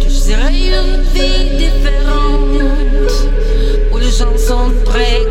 tu serais une vie différente où les gens sont prêts.